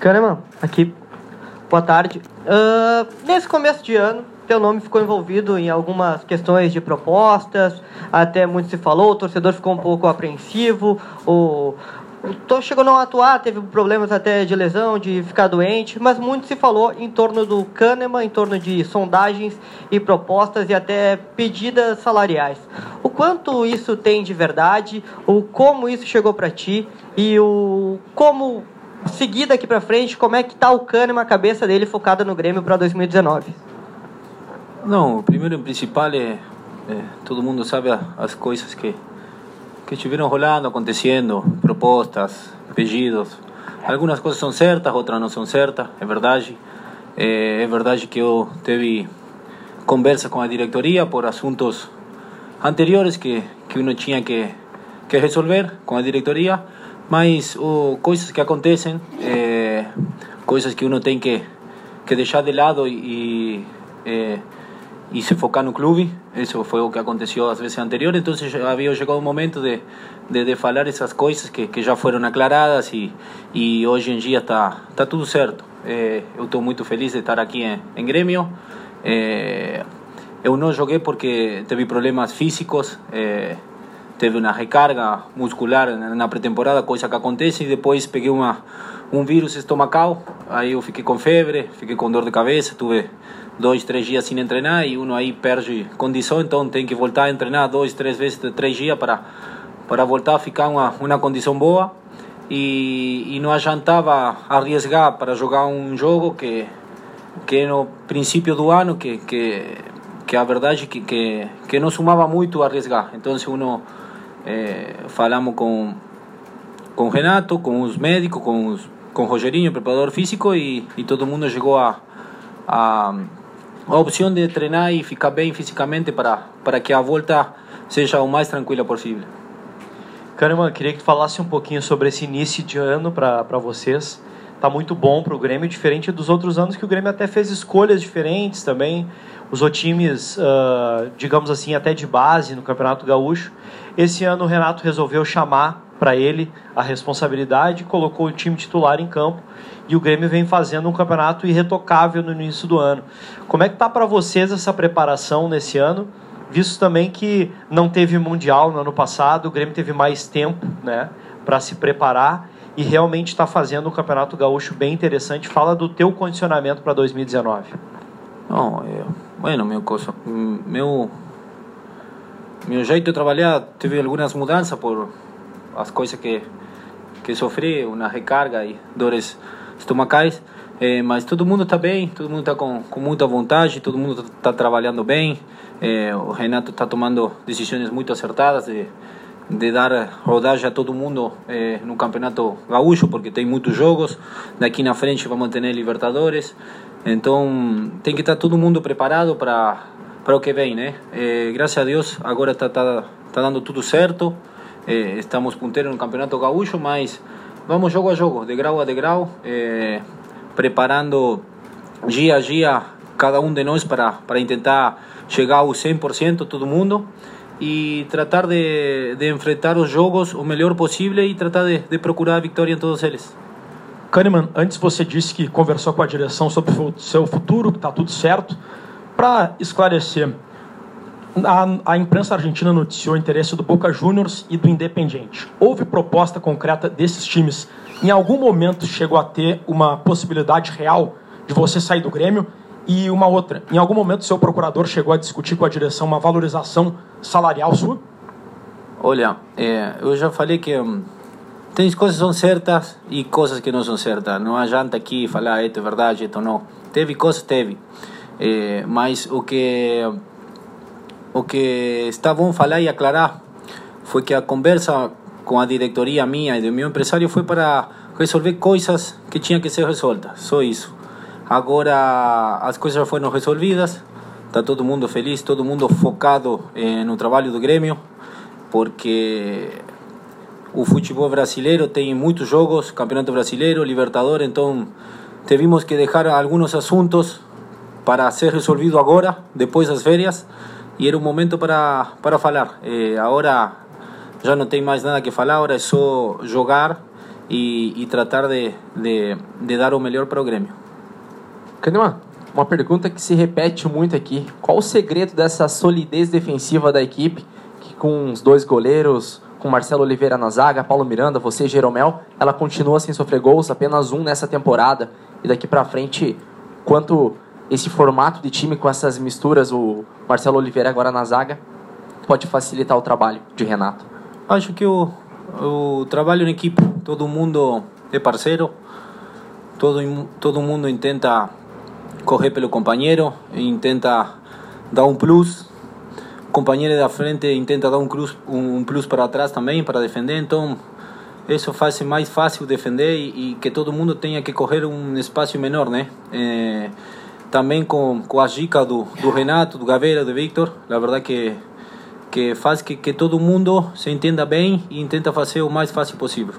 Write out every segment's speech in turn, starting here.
Kahneman, aqui. Boa tarde. Uh, nesse começo de ano, teu nome ficou envolvido em algumas questões de propostas, até muito se falou, o torcedor ficou um pouco apreensivo, o, o chegou a atuar, teve problemas até de lesão, de ficar doente, mas muito se falou em torno do Kahneman, em torno de sondagens e propostas e até pedidas salariais. O quanto isso tem de verdade, o como isso chegou para ti e o como seguir daqui para frente, como é que está o Kahneman, a cabeça dele focada no Grêmio para 2019? Não, primeiro e principal é, é, todo mundo sabe as coisas que que estiveram rolando, acontecendo, propostas, pedidos. Algumas coisas são certas, outras não são certas, é verdade. É, é verdade que eu teve conversa com a diretoria por assuntos anteriores que que uno tinha que que resolver com a diretoria, mas o, coisas que acontecem, é, coisas que uno tem que que deixar de lado e, e y se focar no clube. Eso fue lo que aconteció las veces anteriores. Entonces había llegado un momento de, de, de falar esas cosas que, que já foram aclaradas e, e hoje em dia está tá tudo certo. É, eu estou muito feliz de estar aqui em, em Grêmio. É, eu não joguei porque teve problemas físicos, é, teve uma recarga muscular na pré-temporada, coisa que acontece, e depois peguei uma, um vírus estomacal, aí eu fiquei com febre, fiquei com dor de cabeça, tive dois, três dias sem treinar e uno aí perde condição, então tem que voltar a treinar dois, três vezes, três dias para para voltar a ficar uma uma condição boa. E, e não adiantava arriesgar para jogar um jogo que que no princípio do ano que que que a verdade que que, que não sumava muito arriesgar, então uno eh, falamos com com Renato, com os médicos, com os, com Rogerinho, preparador físico e, e todo mundo chegou a, a a opção de treinar e ficar bem fisicamente para, para que a volta seja o mais tranquila possível. Kahneman, queria que tu falasse um pouquinho sobre esse início de ano para vocês. Tá muito bom para o Grêmio, diferente dos outros anos que o Grêmio até fez escolhas diferentes também. Usou times, uh, digamos assim, até de base no Campeonato Gaúcho. Esse ano o Renato resolveu chamar para ele a responsabilidade, colocou o time titular em campo e o Grêmio vem fazendo um campeonato irretocável no início do ano. Como é que tá para vocês essa preparação nesse ano? Visto também que não teve mundial no ano passado, o Grêmio teve mais tempo, né, para se preparar e realmente está fazendo um campeonato gaúcho bem interessante. Fala do teu condicionamento para 2019. Não, é, bueno, meu meu meu jeito de trabalhar teve algumas mudanças por as coisas que que sofri, uma recarga e dores estomacais, é, mas todo mundo está bem, todo mundo está com, com muita vontade, todo mundo está trabalhando bem. É, o Renato está tomando decisões muito acertadas de, de dar rodagem a todo mundo é, no campeonato gaúcho, porque tem muitos jogos. Daqui na frente vamos ter Libertadores, então tem que estar todo mundo preparado para para o que vem, né? Graças a Deus agora está tá, tá dando tudo certo. É, estamos punteiros no campeonato gaúcho, mas vamos jogo a jogo, de grau a de grau, eh, preparando dia a dia cada um de nós para, para tentar chegar ao 100% todo mundo e tratar de, de enfrentar os jogos o melhor possível e tratar de, de procurar a vitória em todos eles. Kahneman, antes você disse que conversou com a direção sobre o seu futuro, que está tudo certo. Para esclarecer, a, a, imprensa argentina noticiou o interesse do Boca Juniors e do Independiente. Houve proposta concreta desses times? Em algum momento chegou a ter uma possibilidade real de você sair do Grêmio? E uma outra, em algum momento seu procurador chegou a discutir com a direção uma valorização salarial sua? Olha, é, eu já falei que hum, tem coisas que são certas e coisas que não são certas. Não adianta aqui falar, ah, isso é verdade, isso não. Teve coisas, teve. É, mas o que o que está bom falar e aclarar foi que a conversa com a diretoria minha e do meu empresário foi para resolver coisas que tinham que ser resoltas, só isso. Agora as coisas foram resolvidas, está todo mundo feliz, todo mundo focado eh, no trabalho do Grêmio, porque o futebol brasileiro tem muitos jogos, Campeonato Brasileiro, Libertadores, então tivemos que deixar alguns assuntos para ser resolvido agora, depois das férias, e era um momento para, para falar. Eh, agora já não tem mais nada que falar, agora é só jogar e, e tratar de, de, de, dar o melhor para o Grêmio. Kahneman, uma pergunta que se repete muito aqui. Qual o segredo dessa solidez defensiva da equipe, que com os dois goleiros, com Marcelo Oliveira na zaga, Paulo Miranda, você Jeromel, ela continua sem sofrer gols, apenas um nessa temporada. E daqui para frente, quanto esse formato de time com essas misturas, o Marcelo Oliveira agora na zaga, pode facilitar o trabalho de Renato? Acho que o, o trabalho em equipe, todo mundo é parceiro, todo, todo mundo intenta correr pelo companheiro, intenta dar um plus o companheiro da frente intenta dar um, cruz, um plus para trás também para defender, então isso faz mais fácil defender e, e, que todo mundo tenha que correr um espaço menor, né? É, também com, com a dica do, do Renato, do Gaveira, do Victor, a verdade que que faz que, que todo mundo se entenda bem e tenta fazer o mais fácil possível.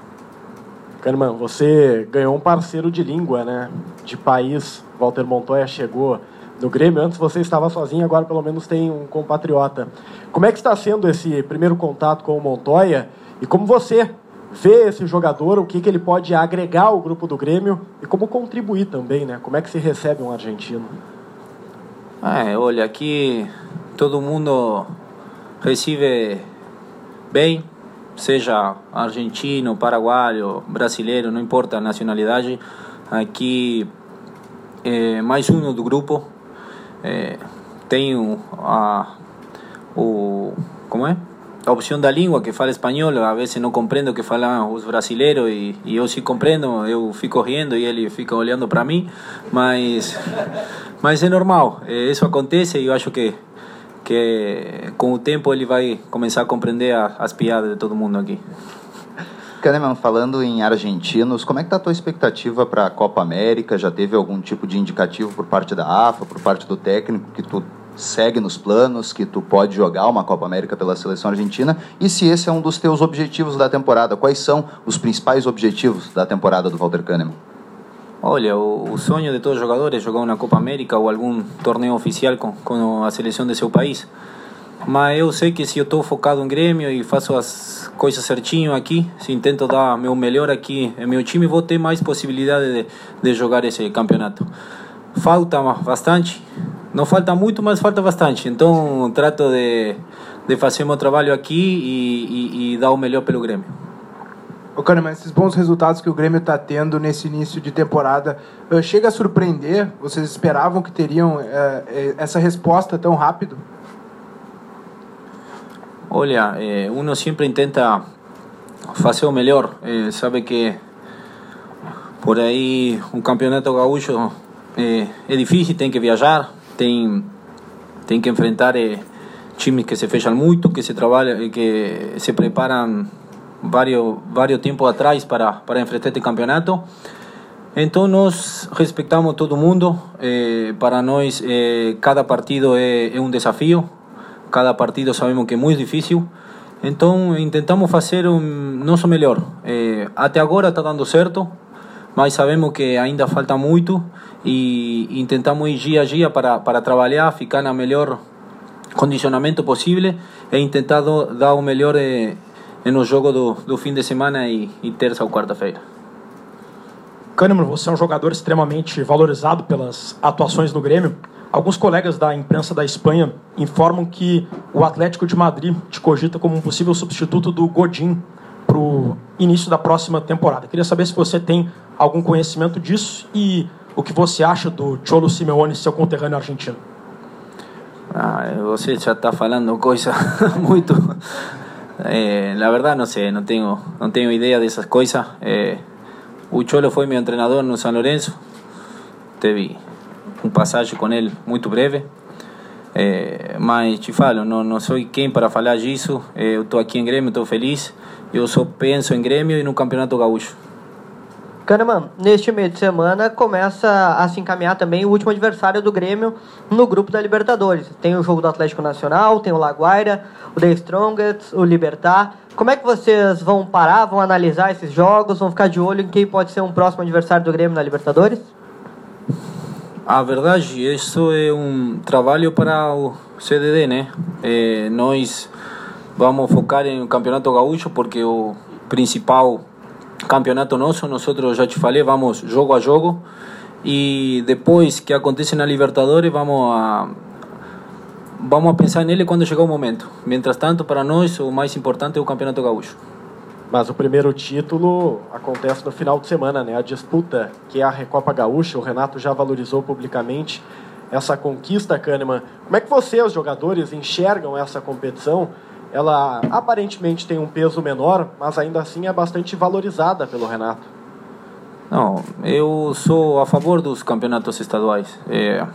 Kahneman, você ganhou um parceiro de língua, né? De país. Walter Montoya chegou no Grêmio. Antes você estava sozinho, agora pelo menos tem um compatriota. Como é que está sendo esse primeiro contato com o Montoya e como você vê esse jogador, o que, que ele pode agregar ao grupo do Grêmio e como contribuir também, né? Como é que se recebe um argentino? É, olha, aqui todo mundo recebe bem, seja argentino, paraguaio, brasileiro, não importa a nacionalidade. Aqui é mais um do grupo, é, tenho a, o, como é? A opção da língua que fala espanhol, a vezes não compreendo que falam os brasileiros e, e eu sim compreendo, eu fico rindo e ele fica olhando para mim, mas mas é normal, isso acontece e eu acho que que com o tempo ele vai começar a compreender a, as piadas de todo mundo aqui. Kahneman, falando em argentinos, como é que está a tua expectativa para a Copa América? Já teve algum tipo de indicativo por parte da AFA, por parte do técnico, que tu segue nos planos, que tu pode jogar uma Copa América pela seleção argentina? E se esse é um dos teus objetivos da temporada, quais são os principais objetivos da temporada do Walter Kahneman? Olha, o, o sonho de todos os jogadores é jogar uma Copa América ou algum torneio oficial com, com a seleção de seu país. Mas eu sei que se eu estou focado em Grêmio e faço as coisas certinho aqui, se tento dar meu melhor aqui em meu time, vou ter mais possibilidade de, de jogar esse campeonato. Falta bastante, não falta muito, mas falta bastante. Então trato de, de fazer meu trabalho aqui e, e, e dar o melhor pelo Grêmio. Ô, Kahneman, esses bons resultados que o Grêmio está tendo nesse início de temporada, uh, chega a surpreender? Vocês esperavam que teriam uh, essa resposta tão rápido? Olha, eh, uno sempre tenta fazer o melhor. Eh, sabe que por aí um campeonato gaúcho eh, é difícil, tem que viajar, tem tem que enfrentar eh, times que se fecham muito, que se trabalham, que se preparam vários vários tempos atrás para para enfrentar este campeonato. Então nós respeitamos todo mundo. Eh, para nós eh, cada partido é, é um desafio cada partido sabemos que é muito difícil. Então tentamos fazer o nosso melhor. Eh, até agora está dando certo, mas sabemos que ainda falta muito e tentamos ir dia a dia para, para trabalhar, ficar no melhor condicionamento possível e tentar dar o melhor eh, no jogo do, do fim de semana e, e terça ou quarta-feira. Kahneman, você é um jogador extremamente valorizado pelas atuações no Grêmio. Alguns colegas da imprensa da Espanha informam que o Atlético de Madrid te cogita como um possível substituto do Godin para o início da próxima temporada. Queria saber se você tem algum conhecimento disso e o que você acha do Cholo Simeone, seu conterrâneo argentino. Ah, você já está falando coisa muito. Eh, la verdad no sé, no tengo, no tengo idea de esas cosas. Eh, o Cholo foi meu treinador no San Lorenzo. Teve um passagem com ele muito breve. É, mas te falo, não, não sou quem para falar disso. É, eu estou aqui em Grêmio, estou feliz. Eu só penso em Grêmio e no Campeonato Gaúcho. Kahneman, neste meio de semana começa a se encaminhar também o último adversário do Grêmio no grupo da Libertadores. Tem o jogo do Atlético Nacional, tem o Laguaira, o The Strongest, o Libertar. Como é que vocês vão parar, vão analisar esses jogos, vão ficar de olho em quem pode ser um próximo adversário do Grêmio na Libertadores? A verdade, isso é um trabalho para o CDD, né? É, nós vamos focar em Campeonato Gaúcho porque o principal campeonato nosso, nosotros já te falei, vamos jogo a jogo e depois que acontece na Libertadores, vamos a vamos a pensar nele quando chegar o momento. Mientras tanto, para nós, o mais importante é o Campeonato Gaúcho. Mas o primeiro título acontece no final de semana, né? A disputa, que é a Recopa Gaúcha, o Renato já valorizou publicamente essa conquista, Kahneman. Como é que você, os jogadores, enxergam essa competição? Ela aparentemente tem um peso menor, mas ainda assim é bastante valorizada pelo Renato. Não, eu sou a favor dos campeonatos estaduais. É,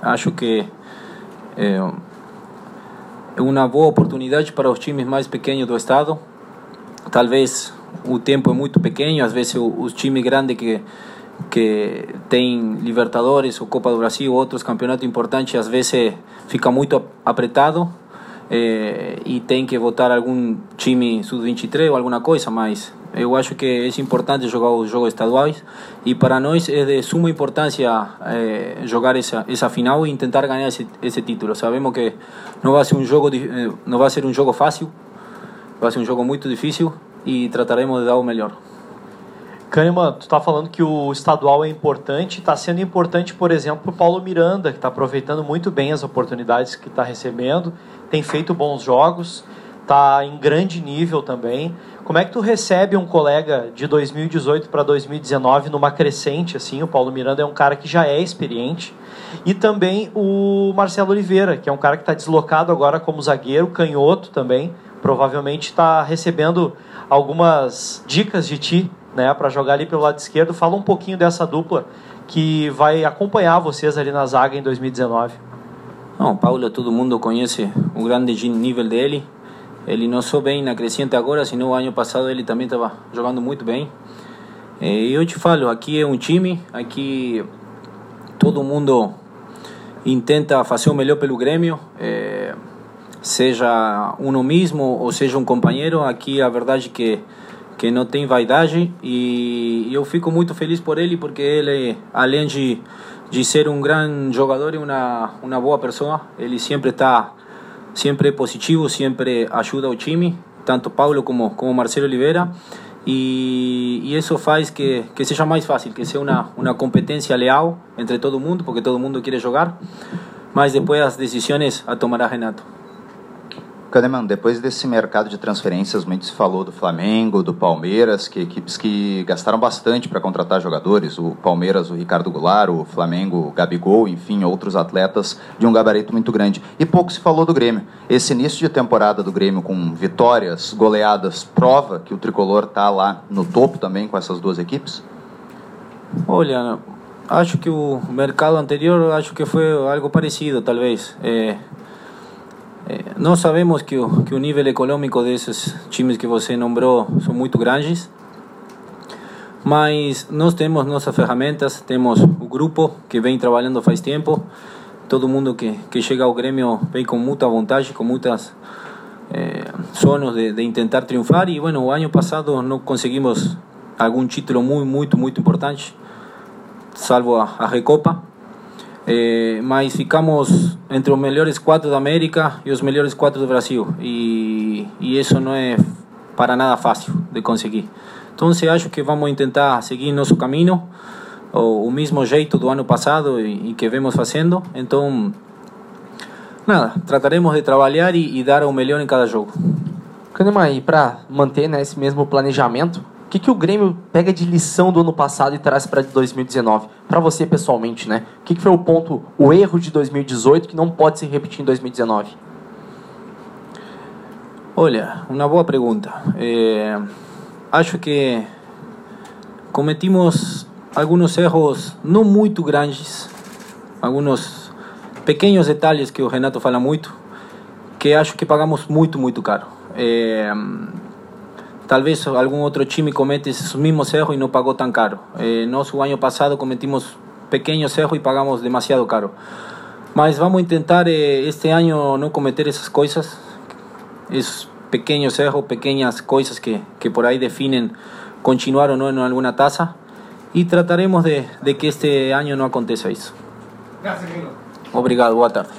acho que é, uma boa oportunidade para os times mais pequenos do estado. Talvez o tempo é muito pequeno, às vezes os times grandes que que tem Libertadores ou Copa do Brasil, outros campeonatos importantes, às vezes fica muito apertado eh, e tem que votar algum time sub-23 ou alguma coisa, mas eu acho que é importante jogar os jogos estaduais e para nós é de suma importância eh, jogar essa essa final e tentar ganhar esse, esse título. Sabemos que não vai ser um jogo eh, não vai ser um jogo fácil, vai ser um jogo muito difícil e trataremos de dar o melhor. Kahneman, tu está falando que o estadual é importante, está sendo importante, por exemplo, o Paulo Miranda, que está aproveitando muito bem as oportunidades que está recebendo, tem feito bons jogos, está em grande nível também. Como é que tu recebe um colega de 2018 para 2019 numa crescente assim? O Paulo Miranda é um cara que já é experiente. E também o Marcelo Oliveira, que é um cara que está deslocado agora como zagueiro, canhoto também. Provavelmente está recebendo algumas dicas de ti né, para jogar ali pelo lado esquerdo. Fala um pouquinho dessa dupla que vai acompanhar vocês ali na zaga em 2019. Não, Paulo, todo mundo conhece o grande nível dele. Ele não só bem na crescente agora, senão o ano passado ele também estava jogando muito bem. E eu te falo, aqui é um time, aqui todo mundo intenta fazer o melhor pelo Grêmio, é, seja uno mesmo ou seja um companheiro. Aqui a verdade é que que não tem vaidade e eu fico muito feliz por ele porque ele além de de ser um grande jogador e uma uma boa pessoa ele sempre está sempre positivo sempre ajuda o time tanto Paulo como como Marcelo Oliveira e, e isso faz que que seja mais fácil que seja uma uma competência leal entre todo mundo porque todo mundo quer jogar mas depois as decisões a tomará Renato Kahneman, depois desse mercado de transferências, muito se falou do Flamengo, do Palmeiras, que equipes que gastaram bastante para contratar jogadores, o Palmeiras, o Ricardo Goulart, o Flamengo, o Gabigol, enfim, outros atletas de um gabarito muito grande. E pouco se falou do Grêmio. Esse início de temporada do Grêmio com vitórias, goleadas, prova que o tricolor está lá no topo também com essas duas equipes? Olha, acho que o mercado anterior acho que foi algo parecido, talvez. É, é, nós sabemos que o, que o nível econômico desses times que você nombrou são muito grandes, mas nós temos nossas ferramentas, temos o grupo que vem trabalhando faz tempo, todo mundo que, que chega ao Grêmio vem com muita vontade, com muitas sonhos de, de tentar triunfar e bueno, o ano passado não conseguimos algum título muito, muito, muito importante, salvo a, a Recopa, eh, mas ficamos entre os melhores quatro da América e os melhores quatro do Brasil e, e isso não é para nada fácil de conseguir. Então, acho que vamos tentar seguir nosso caminho, o, o mesmo jeito do ano passado e, e que vemos fazendo. Então, nada, trataremos de trabalhar e, e dar o melhor em cada jogo. Kahneman, e para manter né, esse mesmo planejamento, o que, que o Grêmio pega de lição do ano passado e traz para 2019? Para você pessoalmente, né? O que, que foi o ponto, o erro de 2018 que não pode se repetir em 2019? Olha, uma boa pergunta. É, acho que cometimos alguns erros não muito grandes, alguns pequenos detalhes que o Renato fala muito, que acho que pagamos muito, muito caro. É, talvez algum outro time comete esses mesmos erros e não pagou tão caro. Eh, nós, o ano passado, cometimos pequenos erros e pagamos demasiado caro. Mas vamos tentar eh, este ano não cometer essas coisas, esses pequenos erros, pequenas coisas que, que por aí definem continuar ou não em alguma taça. E trataremos de, de que este ano não aconteça isso. Obrigado, boa tarde.